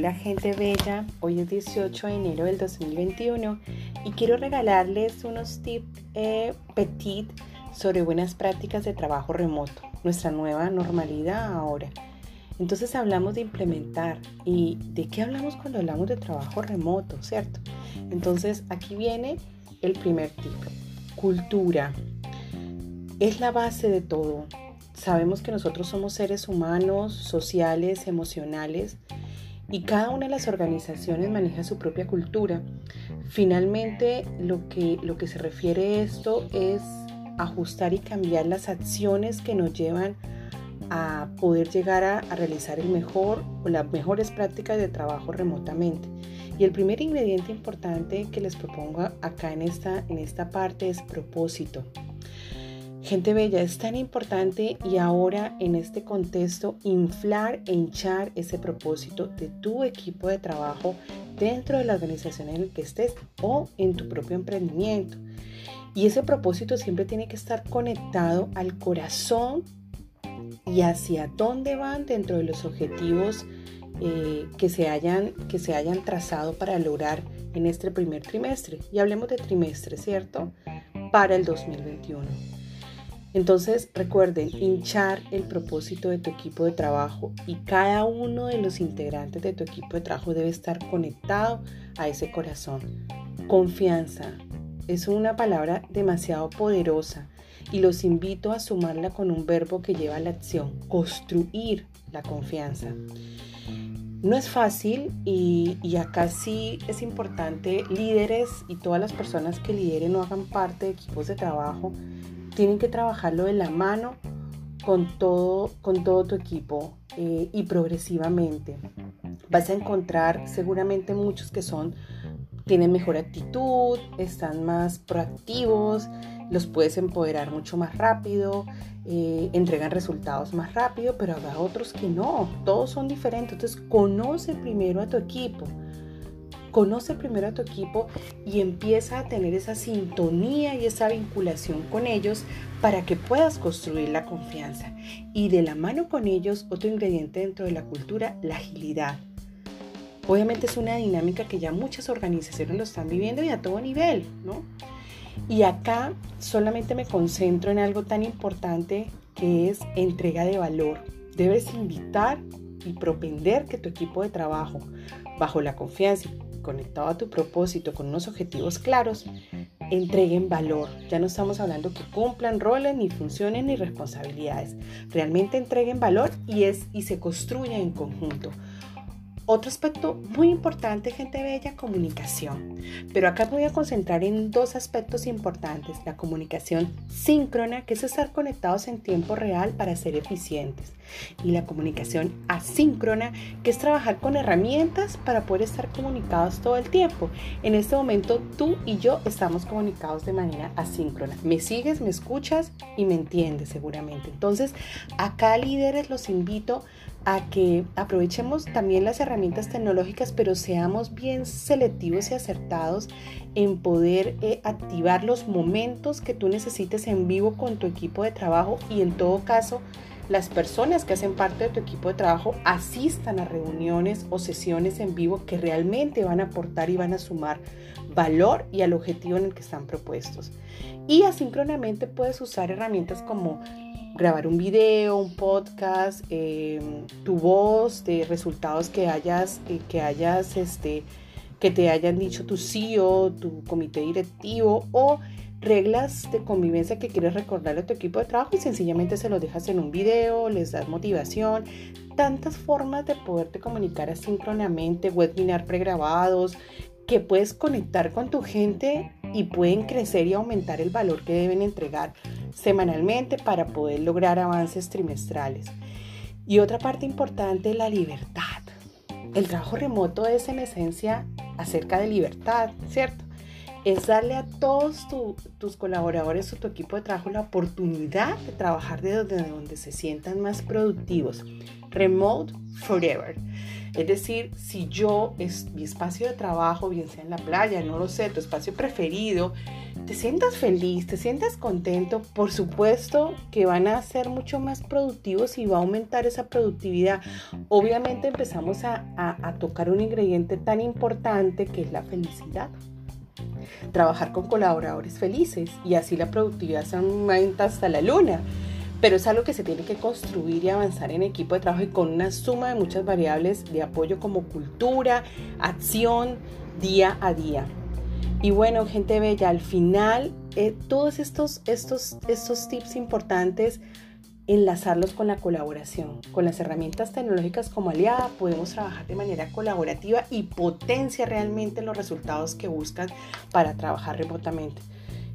Hola gente bella, hoy es 18 de enero del 2021 y quiero regalarles unos tips eh, petit sobre buenas prácticas de trabajo remoto, nuestra nueva normalidad ahora. Entonces hablamos de implementar y de qué hablamos cuando hablamos de trabajo remoto, ¿cierto? Entonces aquí viene el primer tip, cultura. Es la base de todo. Sabemos que nosotros somos seres humanos, sociales, emocionales y cada una de las organizaciones maneja su propia cultura. Finalmente, lo que, lo que se refiere a esto es ajustar y cambiar las acciones que nos llevan a poder llegar a, realizar el mejor o las mejores prácticas de trabajo remotamente. Y el primer ingrediente importante que les propongo acá en esta, en esta parte es propósito. Gente bella, es tan importante y ahora en este contexto inflar e hinchar ese propósito de tu equipo de trabajo dentro de la organización en la que estés o en tu propio emprendimiento. Y ese propósito siempre tiene que estar conectado al corazón y hacia dónde van dentro de los objetivos eh, que, se hayan, que se hayan trazado para lograr en este primer trimestre. Y hablemos de trimestre, ¿cierto? Para el 2021. Entonces recuerden hinchar el propósito de tu equipo de trabajo y cada uno de los integrantes de tu equipo de trabajo debe estar conectado a ese corazón. Confianza es una palabra demasiado poderosa y los invito a sumarla con un verbo que lleva a la acción, construir la confianza. No es fácil y, acá sí es importante líderes y todas las personas que lideren o hagan parte de equipos de trabajo tienen que trabajarlo de la mano con todo, con todo tu equipo eh, y progresivamente. Vas a encontrar seguramente muchos que son, tienen mejor actitud, están más proactivos, los puedes empoderar mucho más rápido, eh, entregan resultados más rápido, pero habrá otros que no, todos son diferentes. Entonces, conoce primero a tu equipo. Conoce primero a tu equipo y empieza a tener esa sintonía y esa vinculación con ellos para que puedas construir la confianza. Y de la mano con ellos, otro ingrediente dentro de la cultura, la agilidad. Obviamente es una dinámica que ya muchas organizaciones lo están viviendo y a todo nivel, ¿no? Y acá solamente me concentro en algo tan importante que es entrega de valor. Debes invitar y propender que tu equipo de trabajo, bajo la confianza conectado a tu propósito con unos objetivos claros, entreguen valor. Ya no estamos hablando que cumplan roles, ni funciones, ni responsabilidades. Realmente entreguen valor y, es, y se construyen en conjunto. Otro aspecto muy importante, gente bella, comunicación. Pero acá voy a concentrar en dos aspectos importantes. La comunicación síncrona, que es estar conectados en tiempo real para ser eficientes. Y la comunicación asíncrona, que es trabajar con herramientas para poder estar comunicados todo el tiempo. En este momento tú y yo estamos comunicados de manera asíncrona. Me sigues, me escuchas y me entiendes seguramente. Entonces, acá líderes los invito a que aprovechemos también las herramientas tecnológicas, pero seamos bien selectivos y acertados en poder eh, activar los momentos que tú necesites en vivo con tu equipo de trabajo y en todo caso las personas que hacen parte de tu equipo de trabajo asistan a reuniones o sesiones en vivo que realmente van a aportar y van a sumar valor y al objetivo en el que están propuestos. Y asíncronamente puedes usar herramientas como grabar un video, un podcast, em, tu voz de resultados que hayas, eh, que hayas, este, que te hayan dicho tu CEO, tu comité directivo o reglas de convivencia que quieres recordarle a tu equipo de trabajo y sencillamente se los dejas en un video, les das motivación, tantas formas de poderte comunicar asíncronamente, webinar pregrabados, que puedes conectar con tu gente y pueden crecer y aumentar el valor que deben entregar semanalmente para poder lograr avances trimestrales. Y otra parte importante, la libertad. El trabajo remoto es en esencia acerca de libertad, ¿cierto? Es darle a todos tus colaboradores o tu equipo de trabajo la oportunidad de trabajar de donde, se sientan más productivos. Remote Forever. Es decir, si yo, es mi espacio de trabajo, bien sea en la playa, no lo sé, tu espacio preferido, te sientas feliz, te sientas contento, por supuesto que van a ser mucho más productivos y va a aumentar esa productividad. Obviamente empezamos a, a tocar un ingrediente tan importante que es la felicidad trabajar con colaboradores felices y así la productividad se aumenta hasta la luna pero es algo que se tiene que construir y avanzar en equipo de trabajo y con una suma de muchas variables de apoyo como cultura, acción, día a día. Y bueno, gente bella, al final eh, todos estos, estos, estos tips importantes, enlazarlos con la colaboración. Con las herramientas tecnológicas como aliada podemos trabajar de manera colaborativa y potencia realmente los resultados que buscan para trabajar remotamente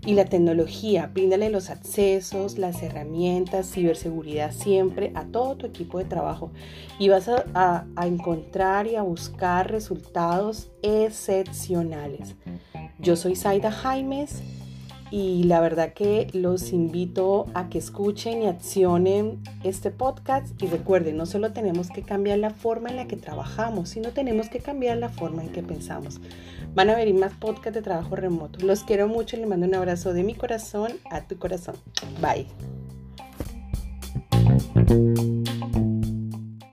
y la tecnología. Bríndale los accesos, las herramientas, ciberseguridad siempre a todo tu equipo de trabajo y vas a, encontrar y a buscar resultados excepcionales. Yo soy Zaida Jaimes y la verdad que los invito a que escuchen y accionen este podcast y recuerden, no solo tenemos que cambiar la forma en la que trabajamos, sino tenemos que cambiar la forma en que pensamos. Van a venir más podcasts de trabajo remoto. Los quiero mucho y les mando un abrazo de mi corazón a tu corazón. Bye.